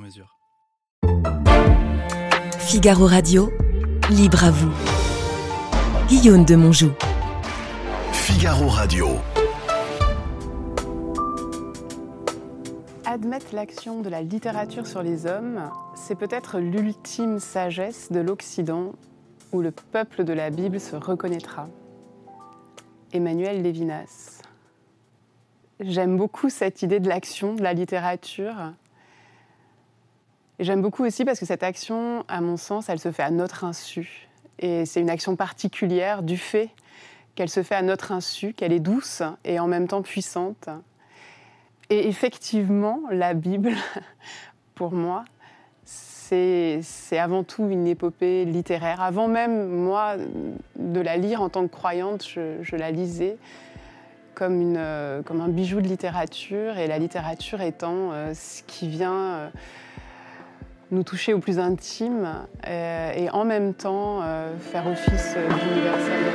mesure. Figaro Radio, libre à vous. Guillaume de Monjou. Figaro Radio. Admettre l'action de la littérature sur les hommes, c'est peut-être l'ultime sagesse de l'Occident où le peuple de la Bible se reconnaîtra. Emmanuel Lévinas. J'aime beaucoup cette idée de l'action, de la littérature. J'aime beaucoup aussi parce que cette action, à mon sens, elle se fait à notre insu. Et c'est une action particulière du fait qu'elle se fait à notre insu, qu'elle est douce et en même temps puissante. Et effectivement, la Bible, pour moi, c'est avant tout une épopée littéraire. Avant même, moi, de la lire en tant que croyante, je, la lisais euh, comme, un bijou de littérature, et la littérature étant euh, ce qui vient euh, nous toucher au plus intime, euh, et en même temps euh, faire office d'universel.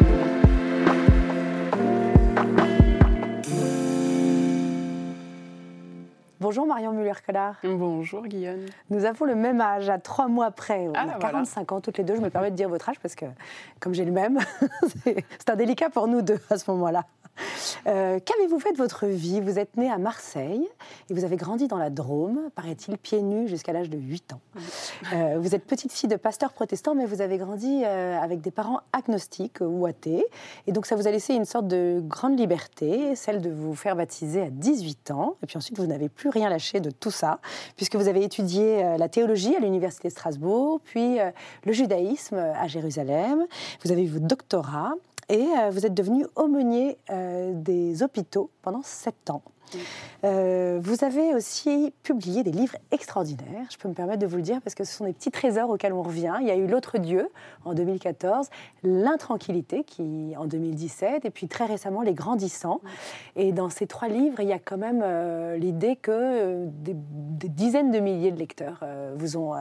Bonjour Marion Muller-Collard. Bonjour Guillaume. Nous avons le même âge, à trois mois près. On Ah, a voilà. 45 ans toutes les deux. Je me permets de dire votre âge parce que, comme j'ai le même, c'est un délicat pour nous deux à ce moment-là. Euh, Qu'avez-vous fait de votre vie? Vous êtes née à Marseille et vous avez grandi dans la Drôme, paraît-il, pieds nus jusqu'à l'âge de 8 ans. Euh, vous êtes petite fille de pasteur protestant, mais vous avez grandi euh, avec des parents agnostiques ou athées. Et donc ça vous a laissé une sorte de grande liberté, celle de vous faire baptiser à 18 ans. Et puis ensuite, vous n'avez plus rien lâché de tout ça, puisque vous avez étudié la théologie à l'Université de Strasbourg, puis le judaïsme à Jérusalem. Vous avez eu votre doctorat et euh, vous êtes devenu aumônier euh, des hôpitaux pendant sept ans. Euh, vous avez aussi publié des livres extraordinaires, je peux me permettre de vous le dire, parce que ce sont des petits trésors auxquels on revient. Il y a eu L'autre Dieu en 2014, L'intranquillité qui en 2017, et puis très récemment Les Grandissants. Et dans ces trois livres, il y a quand même euh, l'idée que euh, des, dizaines de milliers de lecteurs vous ont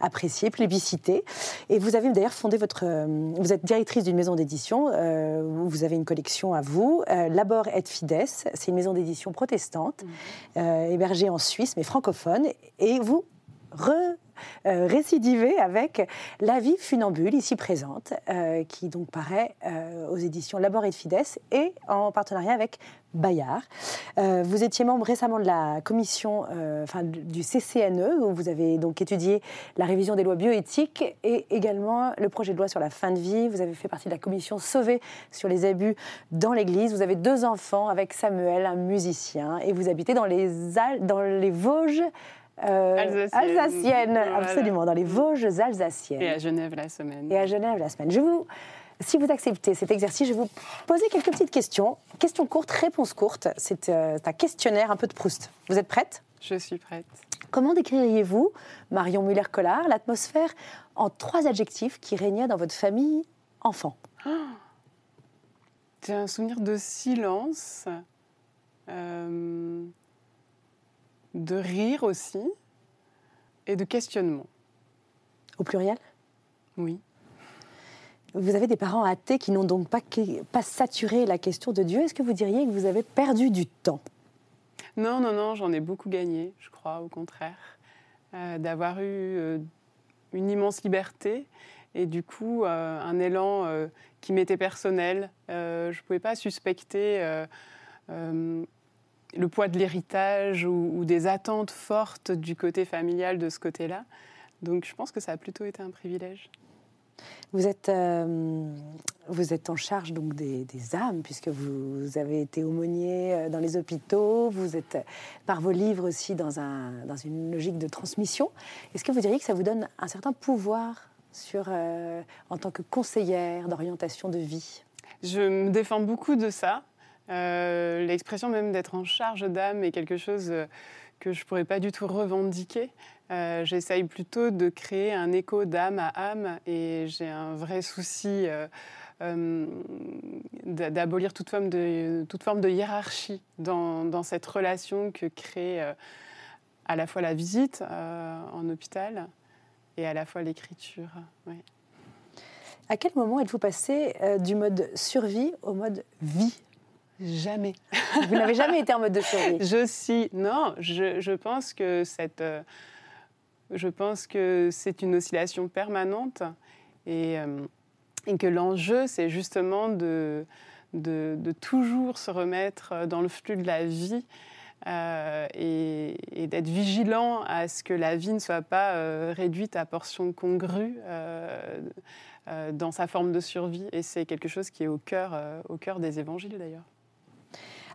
apprécié, plébiscité. Et vous avez d'ailleurs fondé votre... vous êtes directrice d'une maison d'édition, où vous avez une collection à vous, Labor et Fides, c'est une maison d'édition protestante, euh, hébergée en Suisse, mais francophone, et vous re, euh, récidivez avec La vie funambule, ici présente, euh, qui donc paraît euh, aux éditions Labor et Fides et en partenariat avec Bayard. Euh, vous étiez membre récemment de la commission, enfin du CCNE, où vous avez donc étudié la révision des lois bioéthiques et également le projet de loi sur la fin de vie. Vous avez fait partie de la commission Sauver sur les abus dans l'Église. Vous avez deux enfants avec Samuel, un musicien, et vous habitez dans les, dans les Vosges. Euh, alsaciennes, Voilà. absolument, dans les Vosges alsaciennes Et à Genève la semaine. et à Genève la semaine. Je vous, si vous acceptez cet exercice, je vais vous poser quelques petites questions. Questions courtes, réponses courtes. C'est euh, un questionnaire un peu de Proust. Vous êtes prête? Je suis prête. Comment décririez-vous, Marion Muller-Collard, l'atmosphère en trois adjectifs qui régnaient dans votre famille enfant? J'ai un souvenir de silence, euh, de rire aussi, et de questionnement. Au pluriel? Oui. Vous avez des parents athées qui n'ont donc pas, saturé la question de Dieu. Est-ce que vous diriez que vous avez perdu du temps? Non, non, non, j'en ai beaucoup gagné, je crois, au contraire. Euh, D'avoir eu euh, une immense liberté et du coup euh, un élan qui m'était personnel. Je ne pouvais pas suspecter le poids de l'héritage ou, ou des attentes fortes du côté familial de ce côté-là. Donc je pense que ça a plutôt été un privilège. Vous êtes, euh, vous êtes en charge donc des, des âmes, puisque vous avez été aumônier euh, dans les hôpitaux, vous êtes par vos livres aussi dans, un, dans une logique de transmission. Est-ce que vous diriez que ça vous donne un certain pouvoir sur, euh, en tant que conseillère d'orientation de vie? Je me défends beaucoup de ça. Euh, L'expression même d'être en charge d'âme est quelque chose euh, que je ne pourrais pas du tout revendiquer. Euh, J'essaye plutôt de créer un écho d'âme à âme et j'ai un vrai souci d'abolir toute, forme de, hiérarchie dans, cette relation que crée à la fois la visite en hôpital et à la fois l'écriture. À quel moment êtes-vous passé du mode survie au mode vie? Jamais. Vous n'avez jamais été en mode de survie. Je suis non, je, je pense que cette, euh, je pense que c'est une oscillation permanente et, euh, et que l'enjeu c'est justement de, de, de toujours se remettre dans le flux de la vie euh, et, et d'être vigilant à ce que la vie ne soit pas euh, réduite à portions congrues dans sa forme de survie. Et c'est quelque chose qui est au cœur, au cœur des évangiles d'ailleurs.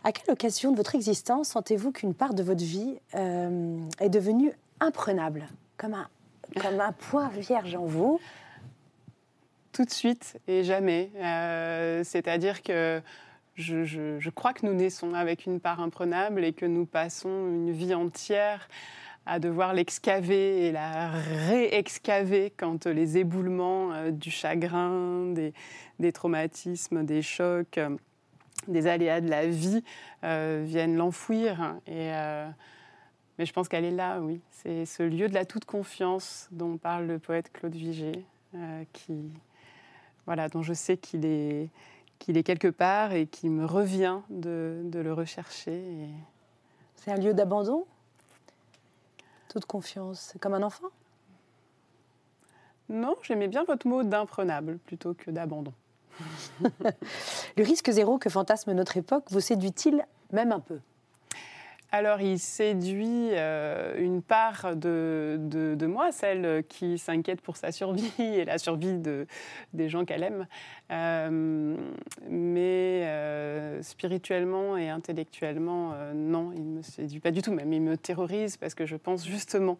À quelle occasion de votre existence sentez-vous qu'une part de votre vie euh, est devenue imprenable, comme un, comme un point vierge en vous tout de suite et jamais. Euh, C'est-à-dire que je, crois que nous naissons avec une part imprenable et que nous passons une vie entière à devoir l'excaver et la réexcaver quand les éboulements euh, du chagrin, des, des traumatismes, des chocs, des aléas de la vie euh, viennent l'enfouir. Et, euh, mais je pense qu'elle est là, oui. C'est ce lieu de la toute confiance dont parle le poète Claude Vigée, euh, qui, voilà, dont je sais qu'il est, qu'il est quelque part et qui me revient de, de le rechercher. Et... C'est un lieu d'abandon? Toute confiance, comme un enfant? Non, j'aimais bien votre mot d'imprenable plutôt que d'abandon. Le risque zéro que fantasme notre époque vous séduit-il même un peu? Alors, il séduit euh, une part de, de- moi, celle qui s'inquiète pour sa survie et la survie de, des gens qu'elle aime. Euh, mais euh, spirituellement et intellectuellement, non, il ne me séduit pas du tout. Même, il me terrorise parce que je pense justement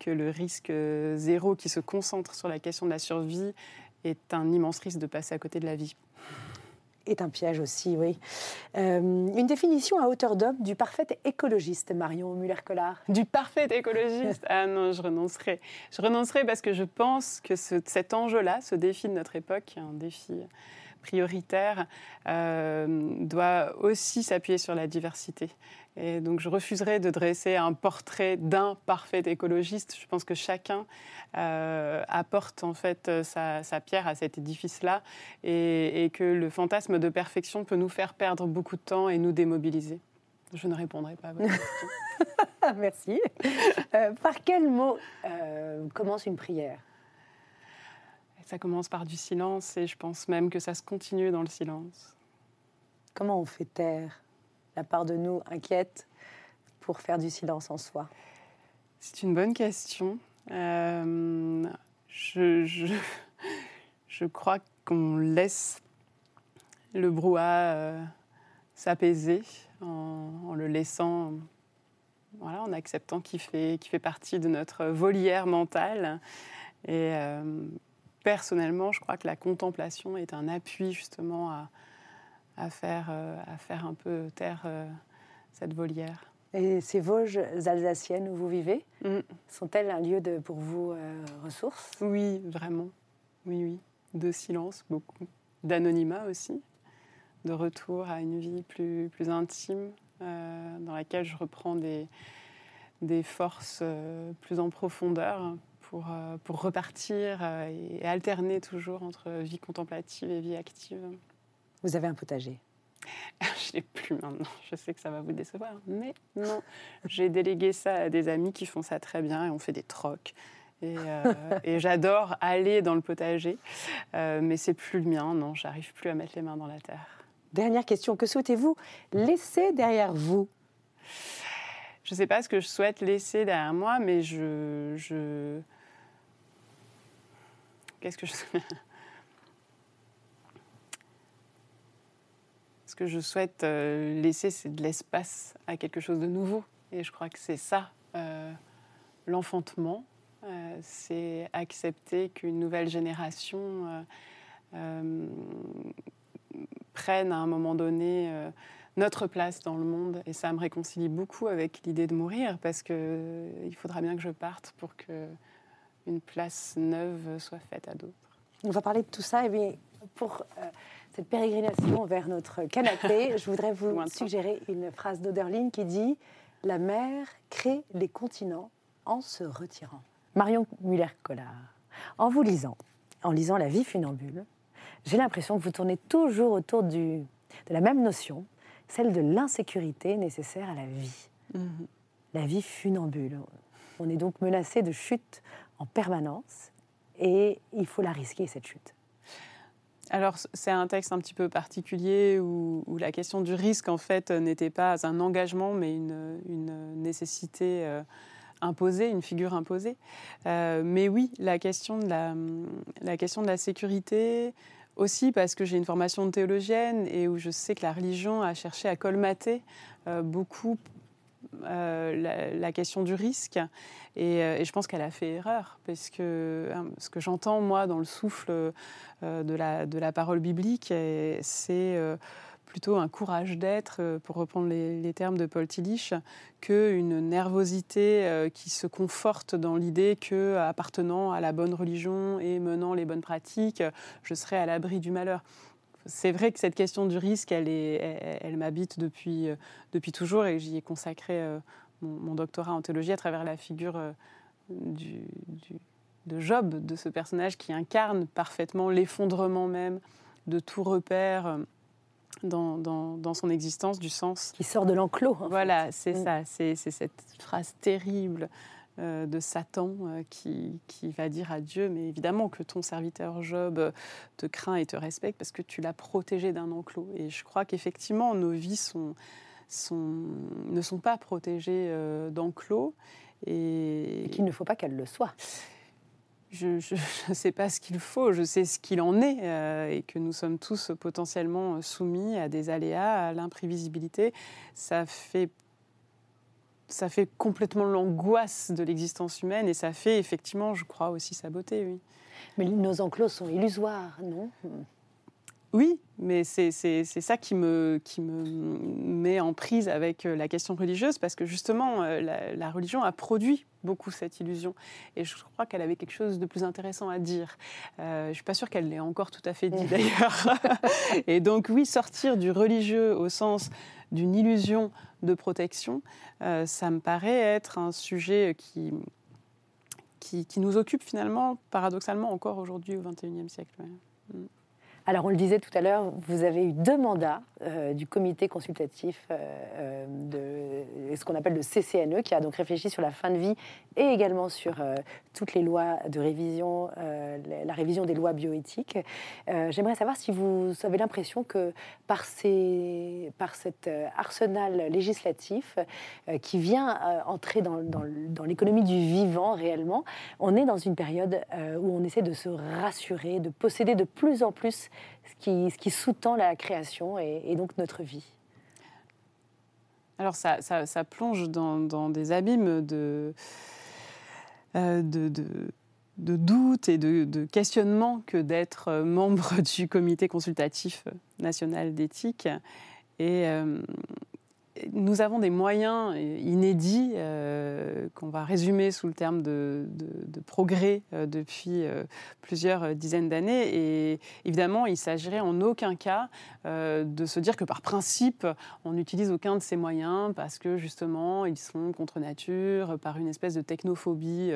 que le risque zéro qui se concentre sur la question de la survie est un immense risque de passer à côté de la vie. Est un piège aussi, oui. Euh, une définition à hauteur d'homme du parfait écologiste, Marion Muller-Collard. Du parfait écologiste? Ah non, je renoncerai. Je renoncerai parce que je pense que ce- cet enjeu-là, ce défi de notre époque, un défi prioritaire, euh, doit aussi s'appuyer sur la diversité. Et donc je refuserai de dresser un portrait d'un parfait écologiste. Je pense que chacun euh, apporte en fait euh, sa, sa pierre à cet édifice-là et, et que le fantasme de perfection peut nous faire perdre beaucoup de temps et nous démobiliser. Je ne répondrai pas à votre question. Merci. Euh, par quel mot euh, commence une prière? Ça commence par du silence et je pense même que ça se continue dans le silence. Comment on fait taire? La part de nous inquiète pour faire du silence en soi C'est une bonne question. Euh, je, je, crois qu'on laisse le brouhaha euh, s'apaiser en, le laissant, voilà, en acceptant qu'il fait, qu'il fait partie de notre volière mentale. Et euh, personnellement, je crois que la contemplation est un appui justement à, à faire, euh, à faire un peu taire euh, cette volière. Et ces Vosges alsaciennes où vous vivez, Mm. sont-elles un lieu de, pour vous euh, ressources Oui, vraiment. Oui, oui. De silence, beaucoup. D'anonymat aussi. De retour à une vie plus, plus intime, euh, dans laquelle je reprends des, des forces euh, plus en profondeur pour, pour repartir et alterner toujours entre vie contemplative et vie active. Vous avez un potager. Je l'ai plus maintenant. Je sais que ça va vous décevoir, mais non. J'ai délégué ça à des amis qui font ça très bien et on fait des trocs. Et, euh, et j'adore aller dans le potager, Euh, mais c'est plus le mien. Non, j'arrive plus à mettre les mains dans la terre. Dernière question, que souhaitez-vous laisser derrière vous? Je ne sais pas ce que je souhaite laisser derrière moi, mais je. je... Qu'est-ce que je. Ce que je souhaite euh, laisser, c'est de l'espace à quelque chose de nouveau. Et je crois que c'est ça, euh, l'enfantement. Euh, c'est accepter qu'une nouvelle génération prenne à un moment donné notre place dans le monde. Et ça me réconcilie beaucoup avec l'idée de mourir parce qu'il faudra bien que je parte pour que une place neuve soit faite à d'autres. On va parler de tout ça. Et bien, pour cette pérégrination vers notre canapé, je voudrais vous suggérer une phrase d'Oderlin qui dit La mer crée les continents en se retirant. Marion Muller-Collard, en vous lisant, en lisant La vie funambule, j'ai l'impression que vous tournez toujours autour du, de la même notion, celle de l'insécurité nécessaire à la vie. Mhm. La vie funambule. On est donc menacé de chute en permanence et il faut la risquer, cette chute. Alors, c'est un texte un petit peu particulier où, la question du risque, en fait, n'était pas un engagement, mais une, nécessité euh, imposée, une figure imposée. Euh, mais oui, la question, de la, sécurité, aussi parce que j'ai une formation théologienne et où je sais que la religion a cherché à colmater euh, beaucoup euh, la, question du risque. Euh, et, je pense qu'elle a fait erreur, parce que ce que j'entends, moi, dans le souffle de, la, de la parole biblique, c'est plutôt un courage d'être, euh, pour reprendre les, termes de Paul Tillich, qu'une nervosité euh, qui se conforte dans l'idée que, appartenant à la bonne religion et menant les bonnes pratiques, je serai à l'abri du malheur. C'est vrai que cette question du risque, elle, elle, m'habite depuis, euh, depuis toujours et j'y ai consacré mon, doctorat en théologie à travers la figure du, de Job, de ce personnage qui incarne parfaitement l'effondrement même de tout repère dans, dans, son existence du sens. Qui sort de l'enclos. Voilà, c'est mm. ça, c'est cette phrase terrible euh, de Satan euh, qui, qui, va dire à Dieu, mais évidemment que ton serviteur Job euh, te craint et te respecte parce que tu l'as protégé d'un enclos. Et je crois qu'effectivement, nos vies sont, sont, ne sont pas protégées d'enclos. Et, et qu'il ne faut pas qu'elles le soient je ne sais pas ce qu'il faut, je sais ce qu'il en est euh, et que nous sommes tous potentiellement soumis à des aléas, à l'imprévisibilité. Ça fait, ça fait complètement l'angoisse de l'existence humaine et ça fait effectivement, je crois, aussi sa beauté, oui. Mais nos enclos sont illusoires, non? Oui, mais c'est ça qui me, qui me met en prise avec euh, la question religieuse, parce que justement, euh, la, religion a produit beaucoup cette illusion. Et je crois qu'elle avait quelque chose de plus intéressant à dire. Euh, je ne suis pas sûre qu'elle l'ait encore tout à fait dit d'ailleurs. Et donc oui, sortir du religieux au sens d'une illusion de protection, ça me paraît être un sujet qui, qui, nous occupe finalement, paradoxalement, encore aujourd'hui au XXIe siècle. Mm. Alors, on le disait tout à l'heure, vous avez eu deux mandats euh, du comité consultatif euh, euh, de ce qu'on appelle le CCNE, qui a donc réfléchi sur la fin de vie et également sur toutes les lois de révision, la révision des lois bioéthiques. J'aimerais savoir si vous avez l'impression que par, ces, par cet arsenal législatif qui vient entrer dans, l'économie du vivant réellement, on est dans une période où on essaie de se rassurer, de posséder de plus en plus ce qui, ce qui sous-tend la création et, donc notre vie? Alors ça, ça, plonge dans, des abîmes de, euh, de, de doutes et de, de questionnements que d'être membre du comité consultatif national d'éthique. Et, euh, nous avons des moyens inédits euh, qu'on va résumer sous le terme de, progrès euh, depuis euh, plusieurs dizaines d'années. Et évidemment, il s'agirait en aucun cas de se dire que par principe, on n'utilise aucun de ces moyens parce que justement, ils sont contre nature, par une espèce de technophobie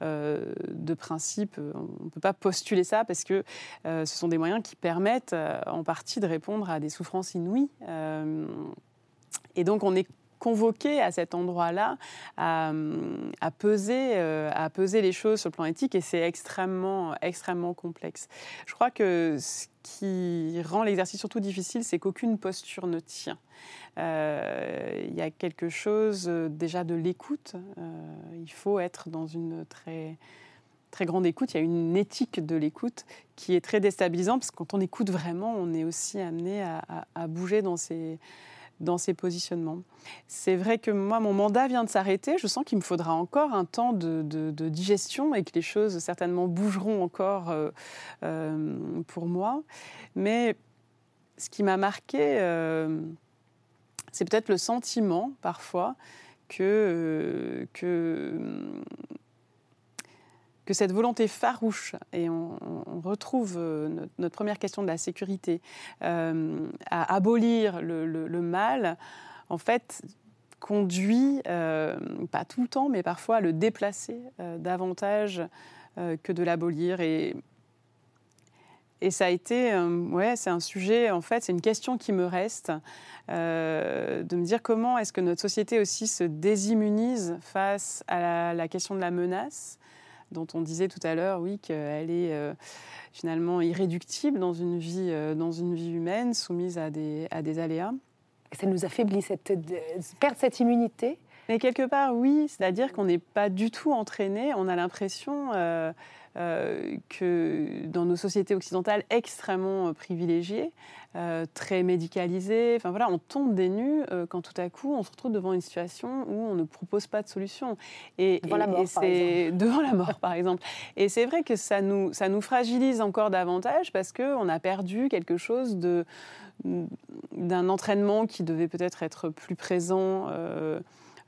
de principe. On ne peut pas postuler ça parce que ce sont des moyens qui permettent en partie de répondre à des souffrances inouïes. Et donc on est convoqué à cet endroit-là à, peser, euh, à peser les choses sur le plan éthique et c'est extrêmement, extrêmement complexe. Je crois que ce qui rend l'exercice surtout difficile, c'est qu'aucune posture ne tient. Euh, il y a quelque chose euh, déjà de l'écoute. il faut être dans une très très grande écoute, il y a une éthique de l'écoute qui est très déstabilisante parce que quand on écoute vraiment, on est aussi amené à, à bouger dans ces, dans ces positionnements. C'est vrai que moi, mon mandat vient de s'arrêter. Je sens qu'il me faudra encore un temps de, digestion et que les choses certainement bougeront encore euh, euh, pour moi. Mais ce qui m'a marqué, euh, c'est peut-être le sentiment parfois que, que, cette volonté farouche, et on, retrouve notre, première question de la sécurité, à abolir le, mal, en fait, conduit, pas tout le temps, mais parfois à le déplacer davantage que de l'abolir. Et et ça a été, euh, ouais, c'est un sujet, en fait, c'est une question qui me reste, euh, de me dire comment est-ce que notre société aussi se désimmunise face à la, question de la menace, dont on disait tout à l'heure, oui, qu'elle est euh, finalement irréductible dans une vie, dans une vie humaine, soumise à des, à des aléas. Et ça nous affaiblit, cette, perdre cette immunité Mais quelque part, oui, c'est-à-dire qu'on n'est pas du tout entraîné, on a l'impression... Euh, que dans nos sociétés occidentales extrêmement euh, privilégiées, euh, très médicalisées, enfin voilà, on tombe des nues quand tout à coup on se retrouve devant une situation où on ne propose pas de solution. Et, devant la mort, par exemple. Devant la mort, par exemple. Et c'est vrai que ça nous, ça nous fragilise encore davantage parce qu'on a perdu quelque chose de d'un entraînement qui devait peut-être être plus présent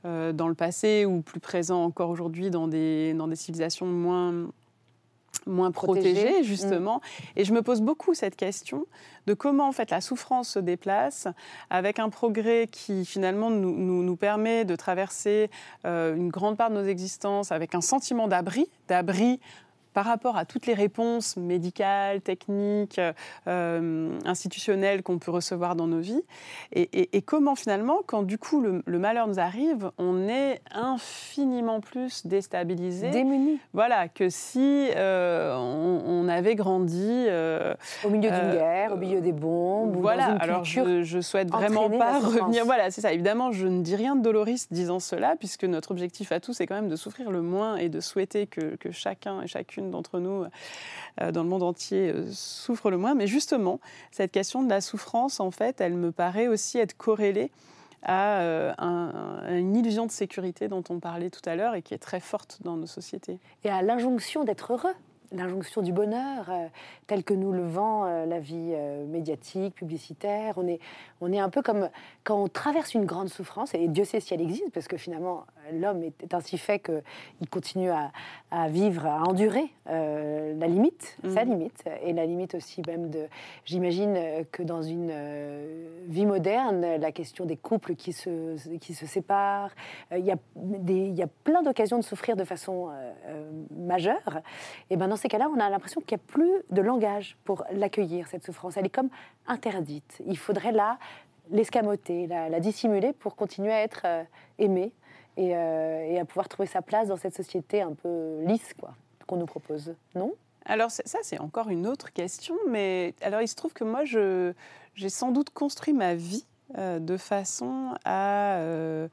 dans le passé ou plus présent encore aujourd'hui dans des, dans des civilisations moins, moins protégée, mm. justement. Et je me pose beaucoup cette question de comment en fait la souffrance se déplace avec un progrès qui finalement nous, nous, permet de traverser euh, une grande part de nos existences avec un sentiment d'abri, d'abri par rapport à toutes les réponses médicales, techniques, euh, institutionnelles qu'on peut recevoir dans nos vies, et, comment finalement, quand du coup le, malheur nous arrive, on est infiniment plus déstabilisé, démuni, voilà, que si euh, on, avait grandi euh, au milieu d'une guerre, au milieu des bombes, voilà. Ou dans une alors je, je souhaite vraiment pas revenir. Voilà, c'est ça. Évidemment, je ne dis rien de doloriste disant cela, puisque notre objectif à tous, c'est quand même de souffrir le moins et de souhaiter que, que chacun et chacune d'entre nous euh, dans le monde entier euh, souffre le moins. Mais justement, cette question de la souffrance, en fait, elle me paraît aussi être corrélée à, euh, une illusion de sécurité dont on parlait tout à l'heure et qui est très forte dans nos sociétés. Et à l'injonction d'être heureux l'injonction du bonheur, euh, tel que nous le vend euh, la vie euh, médiatique, publicitaire. On est, on est un peu comme quand on traverse une grande souffrance, et Dieu sait si elle existe, parce que finalement, l'homme est, ainsi fait qu'il continue à, à, vivre, à endurer la limite, sa mmh. limite, et la limite aussi même de... J'imagine que dans une vie moderne, la question des couples qui se, qui se séparent, il y, a des, y a plein d'occasions de souffrir de façon majeure. Et ben dans ces cas-là, on a l'impression qu'il n'y a plus de langage pour l'accueillir, cette souffrance. Elle est comme interdite. Il faudrait là l'escamoter, la, dissimuler pour continuer à être euh, aimé euh, et, à pouvoir trouver sa place dans cette société un peu lisse qu'on nous propose, non? Alors ça, c'est encore une autre question, mais alors il se trouve que moi, j'ai sans doute construit ma vie euh, de façon à euh,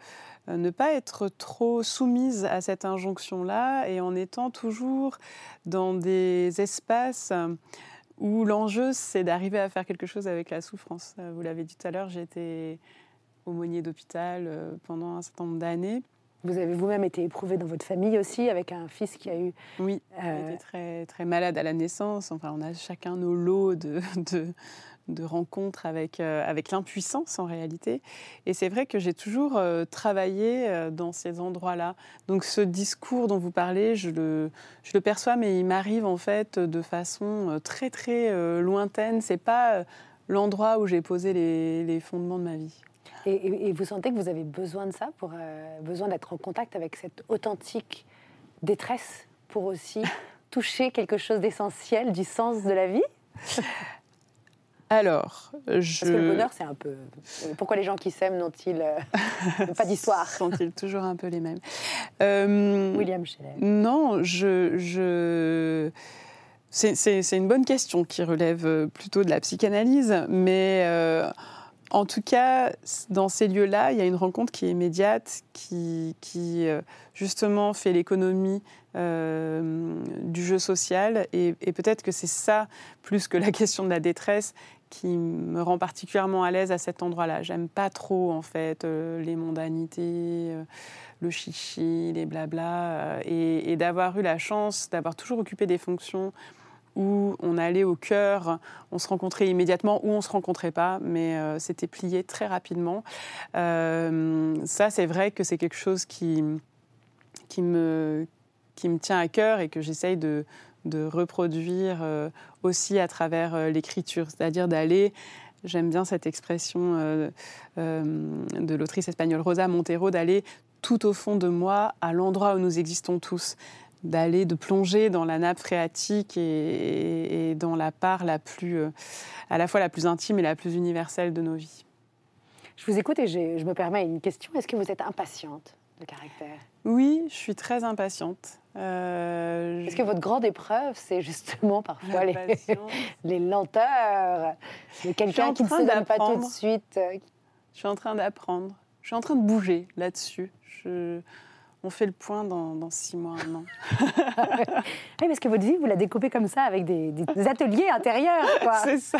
ne pas être trop soumise à cette injonction-là et en étant toujours dans des espaces où l'enjeu, c'est d'arriver à faire quelque chose avec la souffrance. Euh, vous l'avez dit tout à l'heure, j'ai été aumônier d'hôpital euh, pendant un certain nombre d'années. Vous avez vous-même été éprouvé dans votre famille aussi, avec un fils qui a eu... Oui, il était très, très malade à la naissance. Enfin, on a chacun nos lots de, de rencontres avec, euh, avec l'impuissance en réalité. Et c'est vrai que j'ai toujours euh, travaillé euh, dans ces endroits-là. Donc ce discours dont vous parlez, je le, je le perçois, mais il m'arrive en fait de façon très très lointaine. C'est pas l'endroit où j'ai posé les, les, fondements de ma vie. Et, et, vous sentez que vous avez besoin de ça, pour besoin d'être en contact avec cette authentique détresse pour aussi toucher quelque chose d'essentiel du sens de la vie? Alors, je... Parce que le bonheur, c'est un peu. Pourquoi les gens qui s'aiment n'ont-ils euh, pas d'histoire Sont-ils toujours un peu les mêmes? Euh, William Scheller. Non, je. je... C'est une bonne question qui relève euh, plutôt de la psychanalyse, mais en tout cas, dans ces lieux-là, il y a une rencontre qui est immédiate, qui, qui justement fait l'économie du jeu social. Et, et peut-être que c'est ça, plus que la question de la détresse, qui me rend particulièrement à l'aise à cet endroit-là. J'aime pas trop en fait euh, les mondanités, euh, le chichi, les blabla, euh, et, d'avoir eu la chance d'avoir toujours occupé des fonctions où on allait au cœur, on se rencontrait immédiatement ou on ne se rencontrait pas, mais c'était plié très rapidement. Ça, c'est vrai que c'est quelque chose qui, qui, me, qui me tient à cœur et que j'essaye de, de reproduire euh, aussi à travers l'écriture, c'est-à-dire d'aller J'aime bien cette expression de l'autrice espagnole Rosa Montero, d'aller tout au fond de moi, à l'endroit où nous existons tous d'aller, de plonger dans la nappe phréatique et, dans la part la plus, euh, à la fois la plus intime et la plus universelle de nos vies. Je vous écoute et je me permets une question. Est-ce que vous êtes impatiente? De caractère Oui, je suis très impatiente. Euh, Est-ce que votre grande épreuve, c'est justement parfois les, les, lenteurs de quelqu'un qui ne se donne pas tout de suite Je suis en train d'apprendre. Je suis en train de bouger là-dessus. Je on fait le point dans, six mois, un an. oui, parce que votre vie, vous la découpez comme ça, avec des, ateliers intérieurs. C'est ça.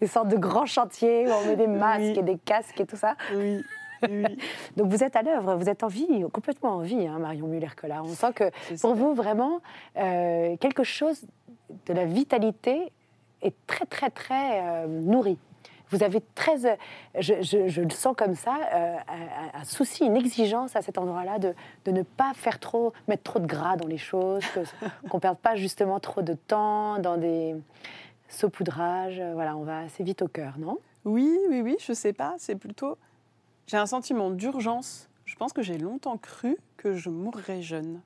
des sortes de grands chantiers où on met des masques et des casques et tout ça. Oui. Donc vous êtes à l'œuvre, vous êtes en vie, complètement en vie, hein, Marion Muller-Collat. On sent que pour vous, vraiment, euh, quelque chose de la vitalité est très, très, très euh, nourri. Vous avez très, je, le sens comme ça, euh, un, souci, une exigence à cet endroit-là de, ne pas faire trop, mettre trop de gras dans les choses, qu'on ne perde pas justement trop de temps dans des saupoudrages. Voilà, on va assez vite au cœur, non? Oui, oui, oui, je sais pas. C'est plutôt, j'ai un sentiment d'urgence. Je pense que j'ai longtemps cru que je mourrais jeune.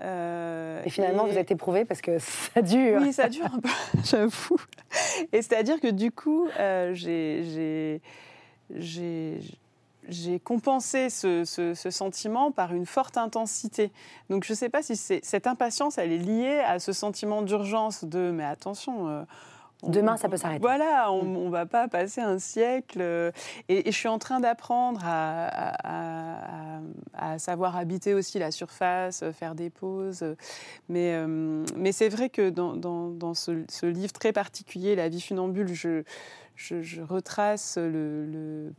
Euh, et finalement, vous êtes éprouvé parce que ça dure. Oui, ça dure un peu, j'avoue. Et c'est-à-dire que du coup, euh, j'ai compensé ce, ce, sentiment par une forte intensité. Donc je ne sais pas si cette impatience, elle est liée à ce sentiment d'urgence de mais attention. Euh, Demain, ça peut s'arrêter. Voilà, on ne mm. va pas passer un siècle. Euh, et, je suis en train d'apprendre à, savoir habiter aussi la surface, faire des pauses. Mais, euh, mais c'est vrai que dans, dans, ce, livre très particulier, La vie funambule, je, je, retrace le,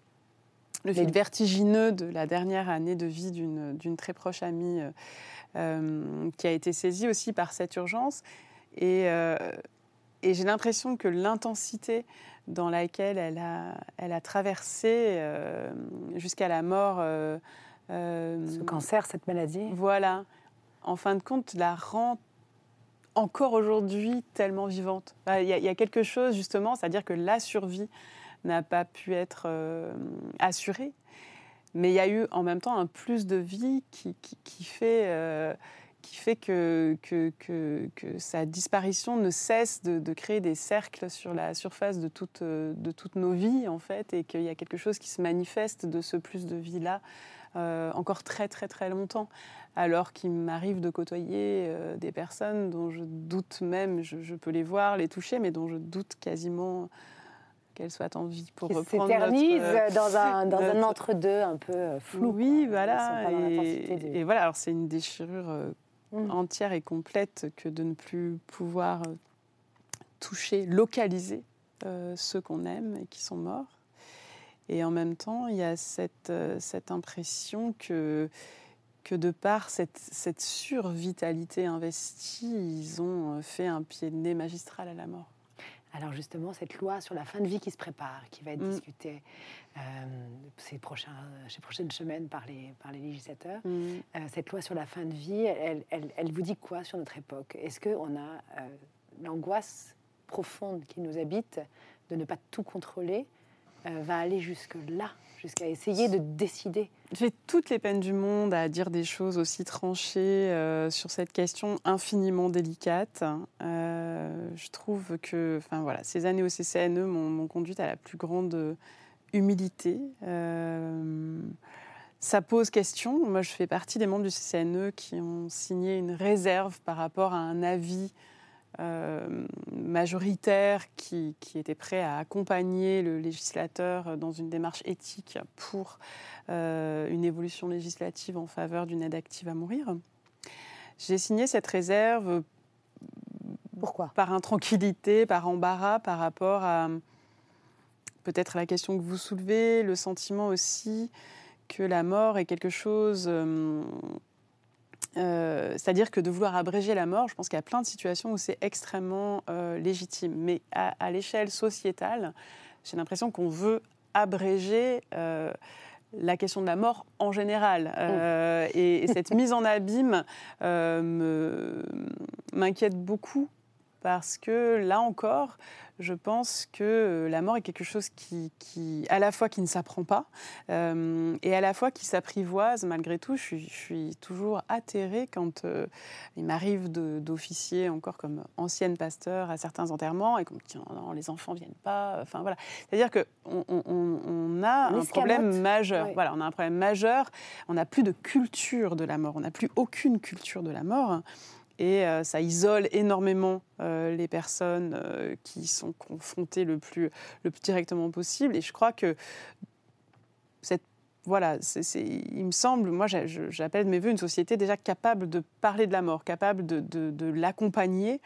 le, fil vertigineux de la dernière année de vie d'une très proche amie euh, qui a été saisie aussi par cette urgence. Et et j'ai l'impression que l'intensité dans laquelle elle a, elle a traversé euh, jusqu'à la mort. Euh, euh, Ce cancer, cette maladie. Voilà. En fin de compte, la rend encore aujourd'hui tellement vivante. Il y, a quelque chose, justement, c'est-à-dire que la survie n'a pas pu être assurée. Mais il y a eu en même temps un plus de vie qui, qui, qui fait qui fait que, que, que, sa disparition ne cesse de, créer des cercles sur la surface de, toute, de toutes nos vies, en fait, et qu'il y a quelque chose qui se manifeste de ce plus de vie-là euh, encore très, très, très longtemps. Alors qu'il m'arrive de côtoyer euh, des personnes dont je doute même, je, peux les voir, les toucher, mais dont je doute quasiment qu'elles soient en vie pour qui reprendre s'éternisent euh, dans un, dans un entre-deux un peu flou. Oui, voilà. Et, et, voilà, alors c'est une déchirure Mmh. entière et complète que de ne plus pouvoir euh, toucher, localiser euh, ceux qu'on aime et qui sont morts. Et en même temps, il y a cette, euh, cette impression que, que de par cette, cette survitalité investie, ils ont fait un pied de nez magistral à la mort. Alors justement, cette loi sur la fin de vie qui se prépare, qui va être mmh. discutée euh, ces, prochains, ces prochaines semaines par les, par les législateurs, mmh. euh, cette loi sur la fin de vie, elle, elle, elle vous dit quoi sur notre époque? Est-ce qu'on a euh, l'angoisse profonde qui nous habite de ne pas tout contrôler va aller jusque-là? Jusqu'à essayer de décider. J'ai toutes les peines du monde à dire des choses aussi tranchées euh, sur cette question infiniment délicate. Euh, je trouve que enfin, voilà, ces années au CCNE m'ont conduite à la plus grande humilité. Euh, ça pose question. Moi, je fais partie des membres du CCNE qui ont signé une réserve par rapport à un avis euh, majoritaire qui, était prêt à accompagner le législateur dans une démarche éthique pour euh, une évolution législative en faveur d'une aide active à mourir. J'ai signé cette réserve Pourquoi? Par intranquillité, par embarras, par rapport à peut-être la question que vous soulevez, le sentiment aussi que la mort est quelque chose euh, Euh, C'est-à-dire que de vouloir abréger la mort, je pense qu'il y a plein de situations où c'est extrêmement euh, légitime. Mais à, à l'échelle sociétale, j'ai l'impression qu'on veut abréger euh, la question de la mort en général. Et, et cette mise en abîme me- m'inquiète beaucoup parce que là encore, je pense que euh, la mort est quelque chose qui, qui à la fois qui ne s'apprend pas euh, et à la fois qui s'apprivoise malgré tout. Je suis, je suis toujours atterrée quand euh, il m'arrive d'officier encore comme ancienne pasteur à certains enterrements et qu'on me dit non, les enfants viennent pas. Enfin voilà. C'est-à-dire qu'on on, on- on a un problème majeur. Voilà, on a un problème majeur. On n'a plus de culture de la mort. On n'a plus aucune culture de la mort. Et euh, ça isole énormément euh, les personnes euh, qui sont confrontées le plus, directement possible. Et je crois que cette voilà, il me semble, moi j'appelle de mes voeux une société déjà capable de parler de la mort, capable de, l'accompagner.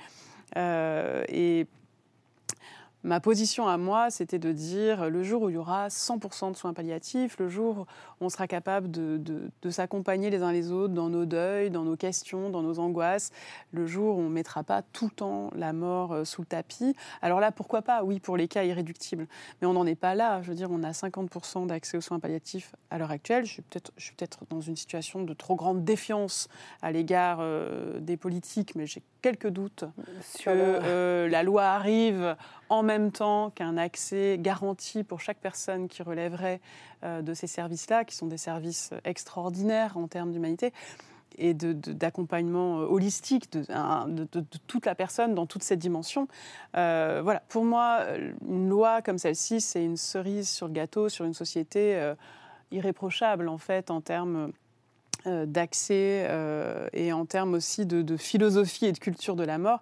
Ma position à moi, c'était de dire le jour où il y aura 100% de soins palliatifs, le jour où on sera capable de, s'accompagner les uns les autres dans nos deuils, dans nos questions, dans nos angoisses, le jour où on ne mettra pas tout le temps la mort euh, sous le tapis. Alors là, pourquoi pas? Oui, pour les cas irréductibles. Mais on n'en est pas là. Je veux dire, on a 50% d'accès aux soins palliatifs à l'heure actuelle. Je suis peut-être je suis peut-être dans une situation de trop grande défiance à l'égard euh, des politiques, mais j'ai quelques doutes que Sur le- euh, la loi arrive en même temps qu'un accès garanti pour chaque personne qui relèverait euh, de ces services-là, qui sont des services extraordinaires en termes d'humanité et d'accompagnement euh, holistique de, de- de- de toute la personne dans toute cette dimension. Euh, voilà, pour moi, une loi comme celle-ci, c'est une cerise sur le gâteau, sur une société irréprochable en fait en termes d'accès euh, et en termes aussi de, de philosophie et de culture de la mort.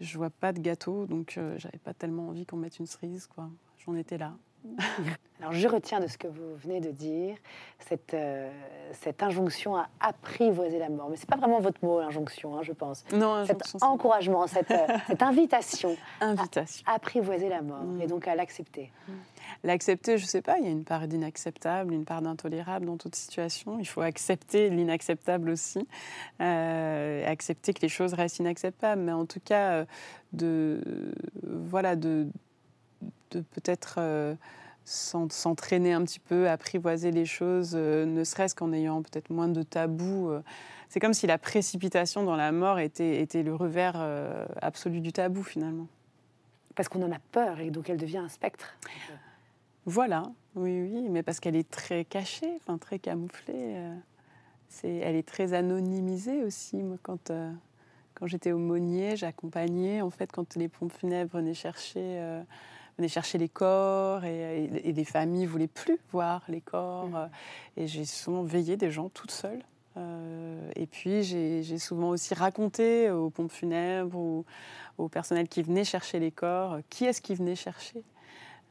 Je vois pas de gâteau, donc euh, j'avais pas tellement envie qu'on mette une cerise, quoi. J'en étais là. Alors, je retiens de ce que vous venez de dire cette, euh, cette injonction à apprivoiser la mort. Mais c'est pas vraiment votre mot, injonction, hein, je pense. Non, Cet injonction, encouragement, cette, euh, cette invitation invitation. à apprivoiser la mort Mm. et donc à l'accepter. L'accepter, je sais pas, il y a une part d'inacceptable, une part d'intolérable dans toute situation. Il faut accepter l'inacceptable aussi, euh, accepter que les choses restent inacceptables. Mais en tout cas, de, voilà, de, de peut-être euh, s'en- s'entraîner un petit peu, apprivoiser les choses, euh, ne serait-ce qu'en ayant peut-être moins de tabous. euh. C'est comme si la précipitation dans la mort était, était le revers absolu du tabou finalement. Parce qu'on en a peur et donc elle devient un spectre. Voilà, oui, oui, mais parce qu'elle est très cachée, enfin très camouflée. c'est, elle est très anonymisée aussi. Moi, quand, euh, quand j'étais aumônier, j'accompagnais, en fait, quand les pompes funèbres venaient chercher, euh, venaient chercher les corps et, et- et les familles ne voulaient plus voir les corps. euh, et j'ai souvent veillé des gens toute seule. Euh, et puis, j'ai, souvent aussi raconté aux pompes funèbres ou au personnel qui venait chercher les corps, euh, qui est-ce qui venait chercher.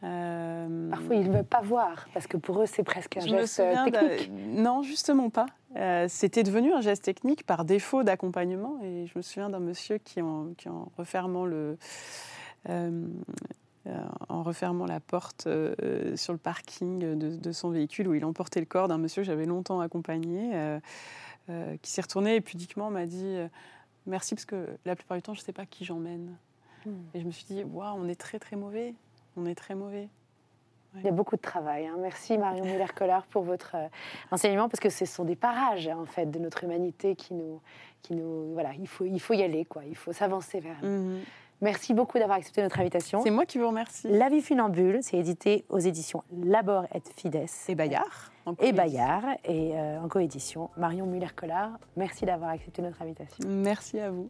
Euh, Parfois, ils ne veulent pas voir parce que pour eux, c'est presque un je geste technique. Non, justement pas. Euh, C'était devenu un geste technique par défaut d'accompagnement. Et je me souviens d'un monsieur qui, en, qui, en refermant le. euh, en refermant la porte euh, sur le parking de, de son véhicule où il emportait le corps d'un monsieur que j'avais longtemps accompagné, euh, euh, qui s'est retourné et pudiquement m'a dit euh, merci parce que la plupart du temps je ne sais pas qui j'emmène. Hmm. Et je me suis dit waouh on est très très mauvais, on est très mauvais. Il y a beaucoup de travail. hein. Merci Marion Muller-Collard pour votre euh, enseignement parce que ce sont des parages en fait de notre humanité qui nous, qui nous, voilà, il faut, il faut y aller quoi. Il faut s'avancer vers. Mhm. Merci beaucoup d'avoir accepté notre invitation. C'est moi qui vous remercie. La vie funambule, c'est édité aux éditions Labor et Fides. Et Bayard. Et. Bayard, et euh, en coédition. Marion Muller-Collard, merci d'avoir accepté notre invitation. Merci à vous.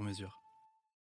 sur mesure.